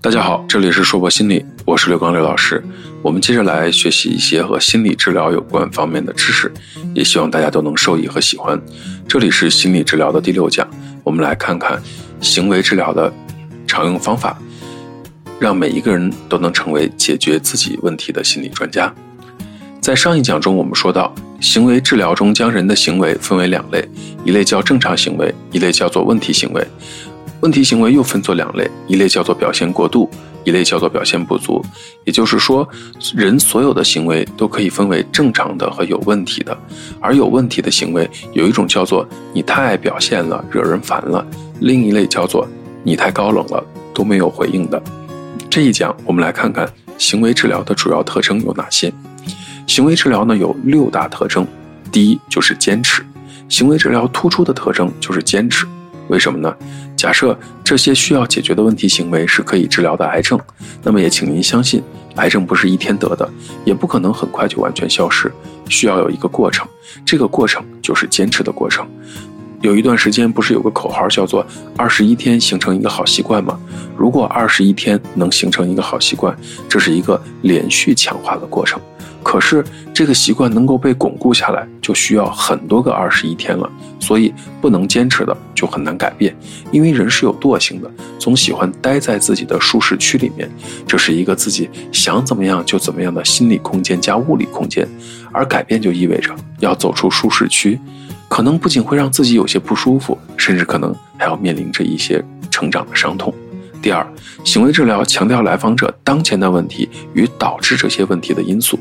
大家好，这里是硕博心理，我是刘刚刘老师。我们接着来学习一些和心理治疗有关方面的知识，也希望大家都能受益和喜欢。这里是心理治疗的第六讲，我们来看看行为治疗的常用方法，让每一个人都能成为解决自己问题的心理专家。在上一讲中，我们说到，行为治疗中将人的行为分为两类，一类叫正常行为，一类叫做问题行为。问题行为又分作两类，一类叫做表现过度，一类叫做表现不足。也就是说，人所有的行为都可以分为正常的和有问题的。而有问题的行为，有一种叫做你太爱表现了，惹人烦了；另一类叫做你太高冷了，都没有回应的。这一讲，我们来看看行为治疗的主要特征有哪些。行为治疗呢有六大特征，第一就是坚持。行为治疗突出的特征就是坚持。为什么呢？假设这些需要解决的问题行为是可以治疗的癌症，那么也请您相信，癌症不是一天得的，也不可能很快就完全消失，需要有一个过程。这个过程就是坚持的过程。有一段时间不是有个口号叫做“二十一天形成一个好习惯”吗？如果二十一天能形成一个好习惯，这是一个连续强化的过程。可是这个习惯能够被巩固下来，就需要很多个二十一天了。所以不能坚持的就很难改变，因为人是有惰性的，总喜欢待在自己的舒适区里面，这是一个自己想怎么样就怎么样的心理空间加物理空间。而改变就意味着要走出舒适区，可能不仅会让自己有些不舒服，甚至可能还要面临着一些成长的伤痛。第二，行为治疗强调来访者当前的问题与导致这些问题的因素。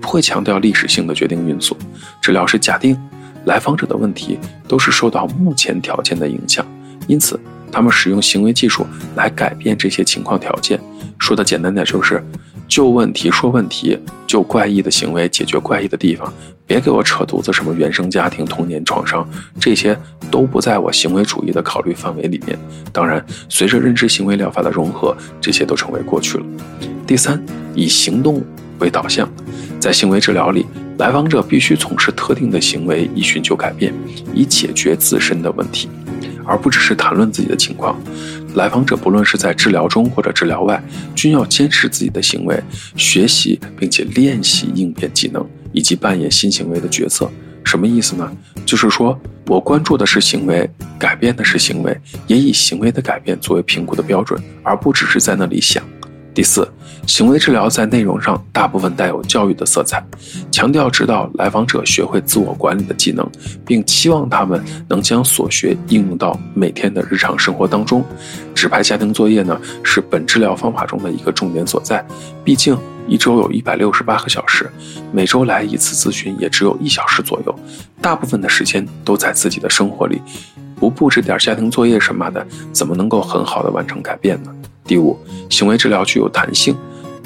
不会强调历史性的决定因素，治疗是假定来访者的问题都是受到目前条件的影响，因此他们使用行为技术来改变这些情况条件。说的简单点就是，就问题说问题，就怪异的行为解决怪异的地方，别给我扯犊子什么原生家庭、童年创伤，这些都不在我行为主义的考虑范围里面。当然，随着认知行为疗法的融合，这些都成为过去了。第三，以行动为导向。在行为治疗里，来访者必须从事特定的行为以寻求改变，以解决自身的问题，而不只是谈论自己的情况。来访者不论是在治疗中或者治疗外，均要坚持自己的行为，学习并且练习应变技能，以及扮演新行为的角色。什么意思呢？就是说我关注的是行为，改变的是行为，也以行为的改变作为评估的标准，而不只是在那里想。第四，行为治疗在内容上大部分带有教育的色彩，强调指导来访者学会自我管理的技能，并期望他们能将所学应用到每天的日常生活当中。指派家庭作业呢，是本治疗方法中的一个重点所在。毕竟一周有一百六十八个小时，每周来一次咨询也只有一小时左右，大部分的时间都在自己的生活里，不布置点家庭作业什么的，怎么能够很好的完成改变呢？第五，行为治疗具有弹性，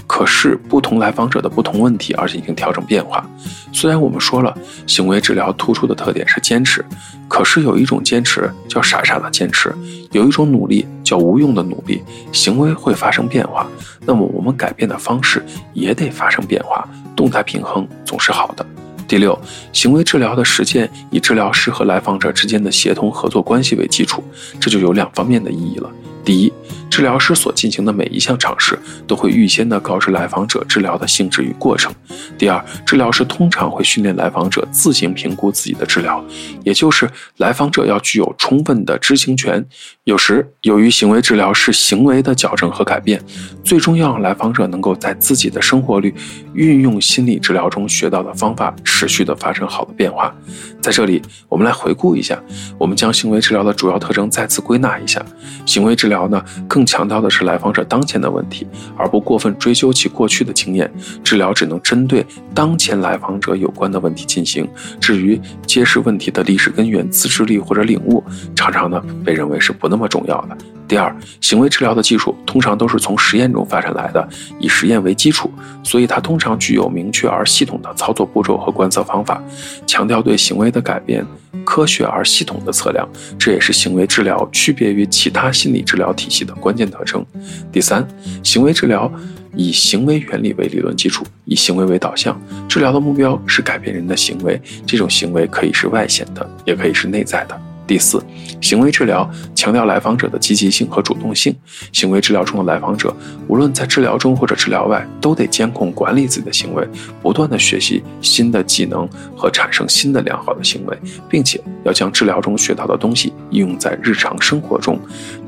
可视不同来访者的不同问题而进行调整变化。虽然我们说了，行为治疗突出的特点是坚持，可是有一种坚持叫傻傻的坚持，有一种努力叫无用的努力。行为会发生变化，那么我们改变的方式也得发生变化，动态平衡总是好的。第六，行为治疗的实践以治疗师和来访者之间的协同合作关系为基础，这就有两方面的意义了。第一，治疗师所进行的每一项尝试都会预先的告知来访者治疗的性质与过程。第二，治疗师通常会训练来访者自行评估自己的治疗，也就是来访者要具有充分的知情权。有时，由于行为治疗是行为的矫正和改变，最终要让来访者能够在自己的生活里运用心理治疗中学到的方法，持续的发生好的变化。在这里，我们来回顾一下，我们将行为治疗的主要特征再次归纳一下。行为治疗呢，更强调的是来访者当前的问题，而不过分追究其过去的经验。治疗只能针对当前来访者有关的问题进行。至于揭示问题的历史根源、自制力或者领悟，常常呢被认为是不那么重要的。第二，行为治疗的技术通常都是从实验中发展来的，以实验为基础，所以它通常具有明确而系统的操作步骤和观测方法，强调对行为的改变科学而系统的测量，这也是行为治疗区别于其他心理治疗体系的关键特征。第三，行为治疗以行为原理为理论基础，以行为为导向，治疗的目标是改变人的行为，这种行为可以是外显的，也可以是内在的。第四，行为治疗强调来访者的积极性和主动性。行为治疗中的来访者，无论在治疗中或者治疗外，都得监控管理自己的行为，不断的学习新的技能和产生新的良好的行为，并且要将治疗中学到的东西应用在日常生活中。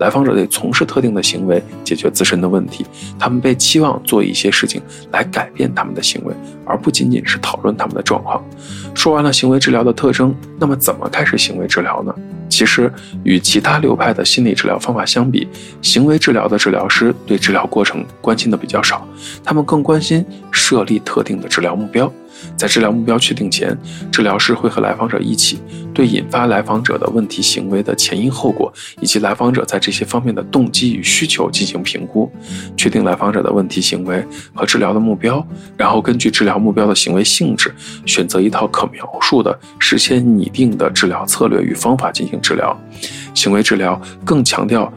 来访者得从事特定的行为，解决自身的问题。他们被期望做一些事情来改变他们的行为，而不仅仅是讨论他们的状况。说完了行为治疗的特征，那么怎么开始行为治疗呢？其实与其他流派的心理治疗方法相比，行为治疗的治疗师对治疗过程关心的比较少，他们更关心设立特定的治疗目标。在治疗目标确定前，治疗师会和来访者一起对引发来访者的问题行为的前因后果，以及来访者在这些方面的动机与需求进行评估，确定来访者的问题行为和治疗的目标，然后根据治疗目标的行为性质，选择一套可描述的、事先拟定的治疗策略与方法进行治疗。行为治疗更强调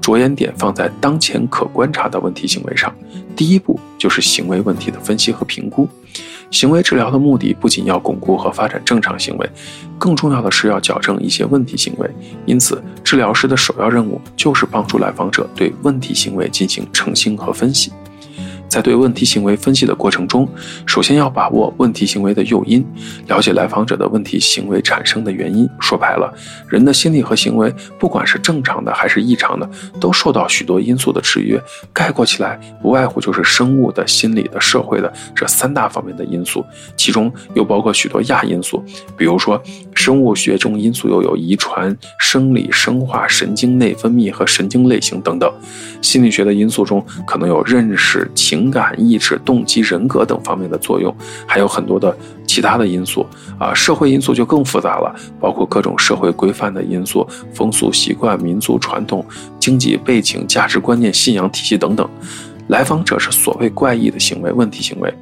着眼点放在当前可观察的问题行为上，第一步就是行为问题的分析和评估。行为治疗的目的不仅要巩固和发展正常行为，更重要的是要矫正一些问题行为。因此，治疗师的首要任务就是帮助来访者对问题行为进行澄清和分析。在对问题行为分析的过程中，首先要把握问题行为的诱因，了解来访者的问题行为产生的原因。说白了，人的心理和行为，不管是正常的还是异常的，都受到许多因素的制约。概括起来，不外乎就是生物的、心理的、社会的这三大方面的因素，其中又包括许多亚因素，比如说生物学中因素又有遗传、生理、生化、神经内分泌和神经类型等等。心理学的因素中可能有认识、情。情感、意志、动机、人格等方面的作用，还有很多的其他的因素啊。社会因素就更复杂了，包括各种社会规范的因素、风俗习惯、民族传统、经济背景、价值观念、信仰体系等等。来访者是所谓怪异的行为、问题行为，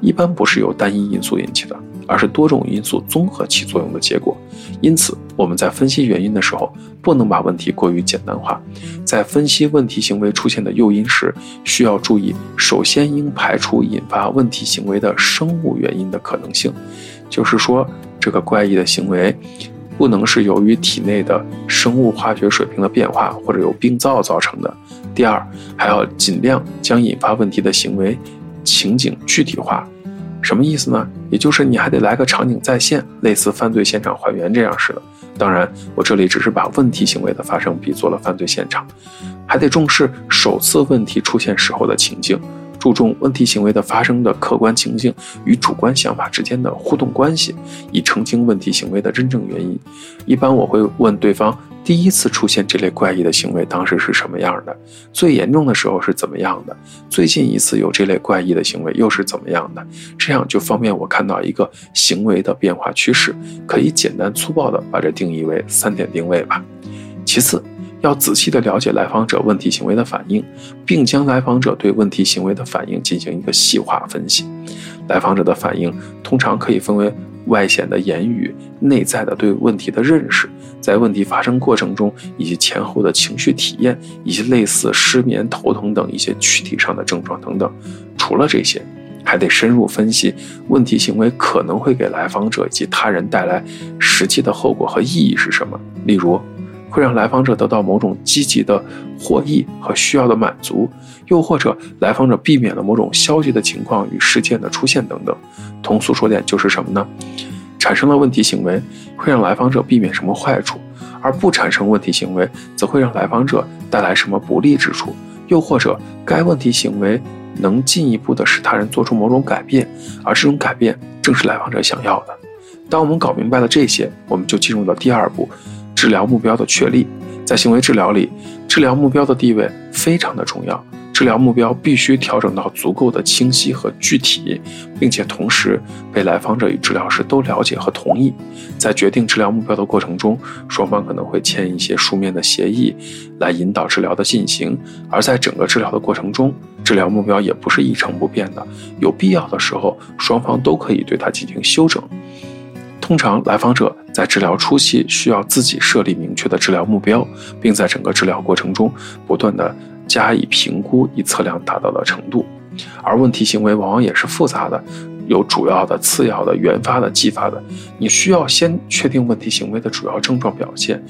一般不是由单一因素引起的。而是多种因素综合起作用的结果，因此我们在分析原因的时候，不能把问题过于简单化。在分析问题行为出现的诱因时，需要注意，首先应排除引发问题行为的生物原因的可能性，就是说，这个怪异的行为不能是由于体内的生物化学水平的变化或者有病灶造成的。第二，还要尽量将引发问题的行为情景具体化。什么意思呢？也就是你还得来个场景再现，类似犯罪现场还原这样似的。当然，我这里只是把问题行为的发生比作了犯罪现场，还得重视首次问题出现时候的情境，注重问题行为的发生的客观情境与主观想法之间的互动关系，以澄清问题行为的真正原因。一般我会问对方。第一次出现这类怪异的行为，当时是什么样的？最严重的时候是怎么样的？最近一次有这类怪异的行为又是怎么样的？这样就方便我看到一个行为的变化趋势，可以简单粗暴地把这定义为三点定位吧。其次，要仔细地了解来访者问题行为的反应，并将来访者对问题行为的反应进行一个细化分析。来访者的反应通常可以分为。外显的言语，内在的对问题的认识，在问题发生过程中以及前后的情绪体验，以及类似失眠、头疼等一些躯体上的症状等等。除了这些，还得深入分析问题行为可能会给来访者以及他人带来实际的后果和意义是什么。例如，会让来访者得到某种积极的获益和需要的满足，又或者来访者避免了某种消极的情况与事件的出现等等。通俗说点就是什么呢？产生了问题行为会让来访者避免什么坏处，而不产生问题行为则会让来访者带来什么不利之处，又或者该问题行为能进一步的使他人做出某种改变，而这种改变正是来访者想要的。当我们搞明白了这些，我们就进入了第二步。治疗目标的确立，在行为治疗里，治疗目标的地位非常的重要。治疗目标必须调整到足够的清晰和具体，并且同时被来访者与治疗师都了解和同意。在决定治疗目标的过程中，双方可能会签一些书面的协议，来引导治疗的进行。而在整个治疗的过程中，治疗目标也不是一成不变的，有必要的时候，双方都可以对它进行修整。通常，来访者在治疗初期需要自己设立明确的治疗目标，并在整个治疗过程中不断的加以评估，以测量达到的程度。而问题行为往往也是复杂的，有主要的、次要的、原发的、继发的。你需要先确定问题行为的主要症状表现，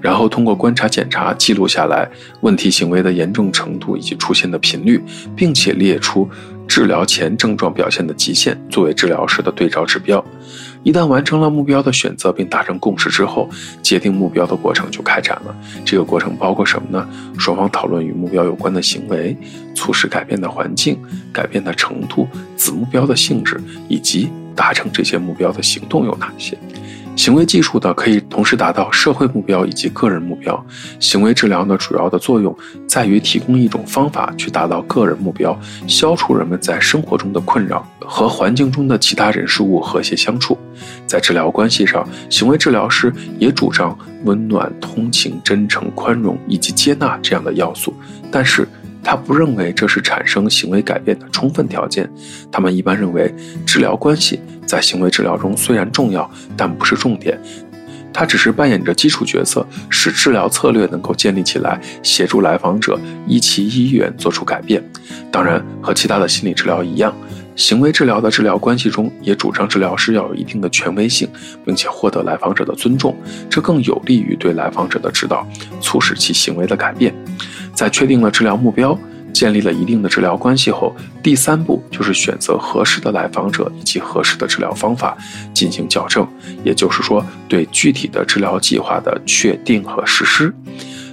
然后通过观察检查记录下来问题行为的严重程度以及出现的频率，并且列出治疗前症状表现的极限，作为治疗时的对照指标。一旦完成了目标的选择并达成共识之后，界定目标的过程就开展了。这个过程包括什么呢？双方讨论与目标有关的行为，促使改变的环境、改变的程度、子目标的性质，以及达成这些目标的行动有哪些。行为技术呢，可以同时达到社会目标以及个人目标。行为治疗呢，主要的作用在于提供一种方法去达到个人目标，消除人们在生活中的困扰，和环境中的其他人事物和谐相处。在治疗关系上，行为治疗师也主张温暖、同情、真诚、宽容以及接纳这样的要素，但是。他不认为这是产生行为改变的充分条件。他们一般认为，治疗关系在行为治疗中虽然重要，但不是重点。它只是扮演着基础角色，使治疗策略能够建立起来，协助来访者依其意愿做出改变。当然，和其他的心理治疗一样，行为治疗的治疗关系中也主张治疗师要有一定的权威性，并且获得来访者的尊重，这更有利于对来访者的指导，促使其行为的改变。在确定了治疗目标、建立了一定的治疗关系后，第三步就是选择合适的来访者以及合适的治疗方法进行矫正，也就是说，对具体的治疗计划的确定和实施。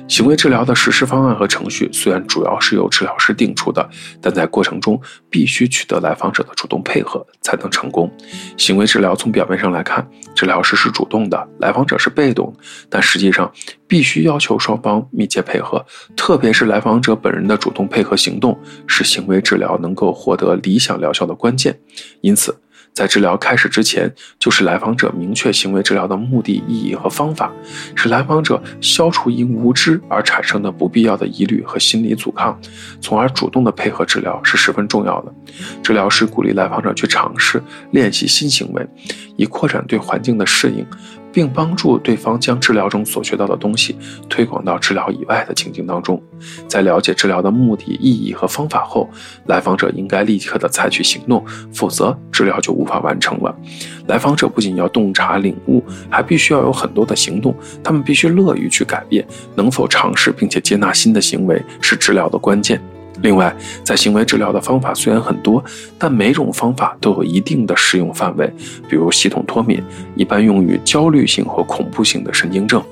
行为治疗的实施方案和程序虽然主要是由治疗师定出的，但在过程中必须取得来访者的主动配合才能成功。行为治疗从表面上来看，治疗师是主动的，来访者是被动，但实际上必须要求双方密切配合，特别是来访者本人的主动配合行动，是行为治疗能够获得理想疗效的关键。因此。在治疗开始之前，就是来访者明确行为治疗的目的、意义和方法，使来访者消除因无知而产生的不必要的疑虑和心理阻抗，从而主动的配合治疗是十分重要的。治疗师鼓励来访者去尝试练习新行为，以扩展对环境的适应。并帮助对方将治疗中所学到的东西推广到治疗以外的情境当中。在了解治疗的目的、意义和方法后，来访者应该立刻的采取行动，否则治疗就无法完成了。来访者不仅要洞察领悟，还必须要有很多的行动。他们必须乐于去改变，能否尝试并且接纳新的行为是治疗的关键。另外，在行为治疗的方法虽然很多，但每种方法都有一定的适用范围。比如，系统脱敏一般用于焦虑性和恐怖性的神经症。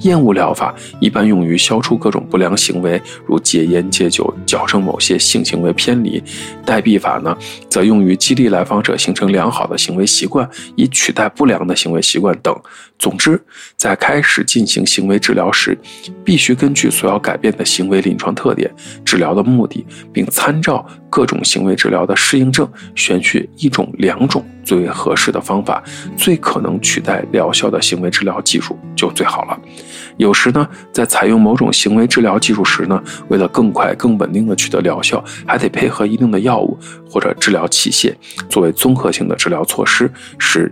厌恶疗法一般用于消除各种不良行为，如戒烟戒酒，矫正某些性行为偏离；代币法呢，则用于激励来访者形成良好的行为习惯，以取代不良的行为习惯等。总之，在开始进行行为治疗时，必须根据所要改变的行为临床特点、治疗的目的，并参照各种行为治疗的适应症，选取一种、两种最为合适的方法，最可能取代疗效的行为治疗技术就最好了。有时呢，在采用某种行为治疗技术时呢，为了更快、更稳定的取得疗效，还得配合一定的药物或者治疗器械，作为综合性的治疗措施，使。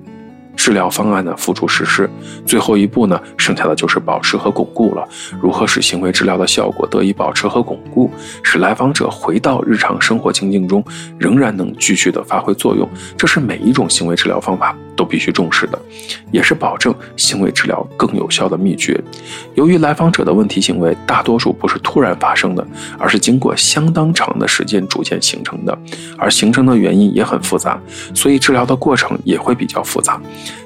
治疗方案的付诸实施，最后一步呢，剩下的就是保持和巩固了。如何使行为治疗的效果得以保持和巩固，使来访者回到日常生活情境中仍然能继续的发挥作用，这是每一种行为治疗方法都必须重视的，也是保证行为治疗更有效的秘诀。由于来访者的问题行为大多数不是突然发生的，而是经过相当长的时间逐渐形成的，而形成的原因也很复杂，所以治疗的过程也会比较复杂。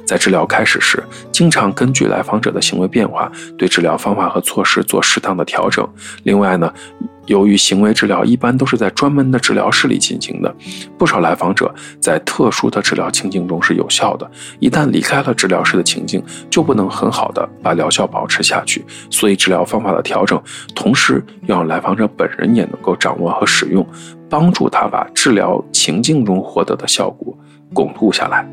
在治疗开始时，经常根据来访者的行为变化，对治疗方法和措施做适当的调整。另外呢，由于行为治疗一般都是在专门的治疗室里进行的，不少来访者在特殊的治疗情境中是有效的，一旦离开了治疗室的情境，就不能很好的把疗效保持下去。所以，治疗方法的调整，同时要让来访者本人也能够掌握和使用，帮助他把治疗情境中获得的效果。巩固下来，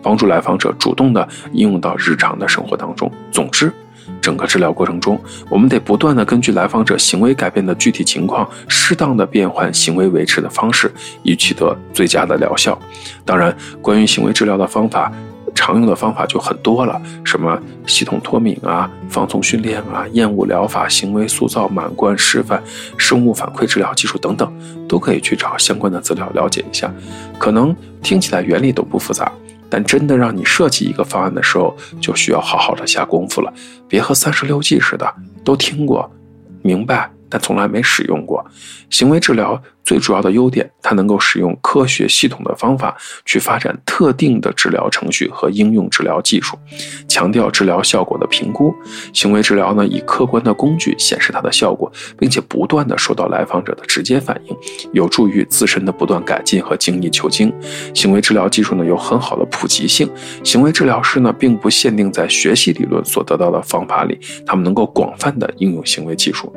帮助来访者主动的应用到日常的生活当中。总之，整个治疗过程中，我们得不断的根据来访者行为改变的具体情况，适当的变换行为维持的方式，以取得最佳的疗效。当然，关于行为治疗的方法。常用的方法就很多了，什么系统脱敏啊、放松训练啊、厌恶疗法、行为塑造、满贯示范、生物反馈治疗技术等等，都可以去找相关的资料了解一下。可能听起来原理都不复杂，但真的让你设计一个方案的时候，就需要好好的下功夫了。别和三十六计似的，都听过，明白，但从来没使用过。行为治疗。最主要的优点，它能够使用科学系统的方法去发展特定的治疗程序和应用治疗技术，强调治疗效果的评估。行为治疗呢，以客观的工具显示它的效果，并且不断的受到来访者的直接反应，有助于自身的不断改进和精益求精。行为治疗技术呢，有很好的普及性。行为治疗师呢，并不限定在学习理论所得到的方法里，他们能够广泛的应用行为技术。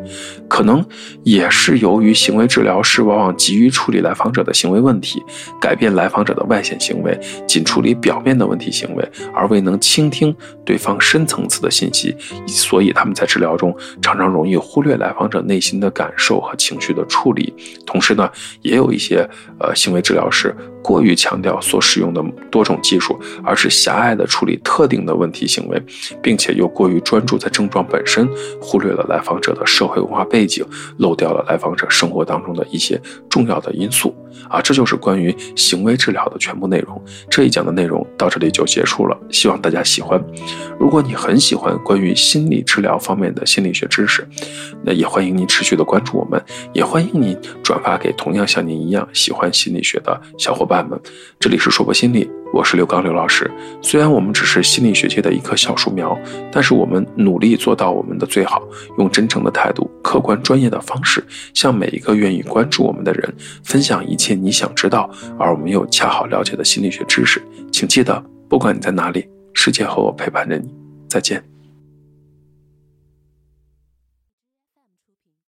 可能也是由于行为治疗师往往急于处理来访者的行为问题，改变来访者的外显行为，仅处理表面的问题行为，而未能倾听对方深层次的信息，所以他们在治疗中常常容易忽略来访者内心的感受和情绪的处理。同时呢，也有一些呃行为治疗师。过于强调所使用的多种技术，而是狭隘的处理特定的问题行为，并且又过于专注在症状本身，忽略了来访者的社会文化背景，漏掉了来访者生活当中的一些重要的因素。啊，这就是关于行为治疗的全部内容。这一讲的内容到这里就结束了，希望大家喜欢。如果你很喜欢关于心理治疗方面的心理学知识，那也欢迎您持续的关注我们，也欢迎您转发给同样像您一样喜欢心理学的小伙伴。们，这里是说博心理，我是刘刚刘老师。虽然我们只是心理学界的一棵小树苗，但是我们努力做到我们的最好，用真诚的态度、客观专业的方式，向每一个愿意关注我我们的人分享一切你想知道而我们又恰好了解的心理学知识。请记得，不管你在哪里，世界和我陪伴着你。再见。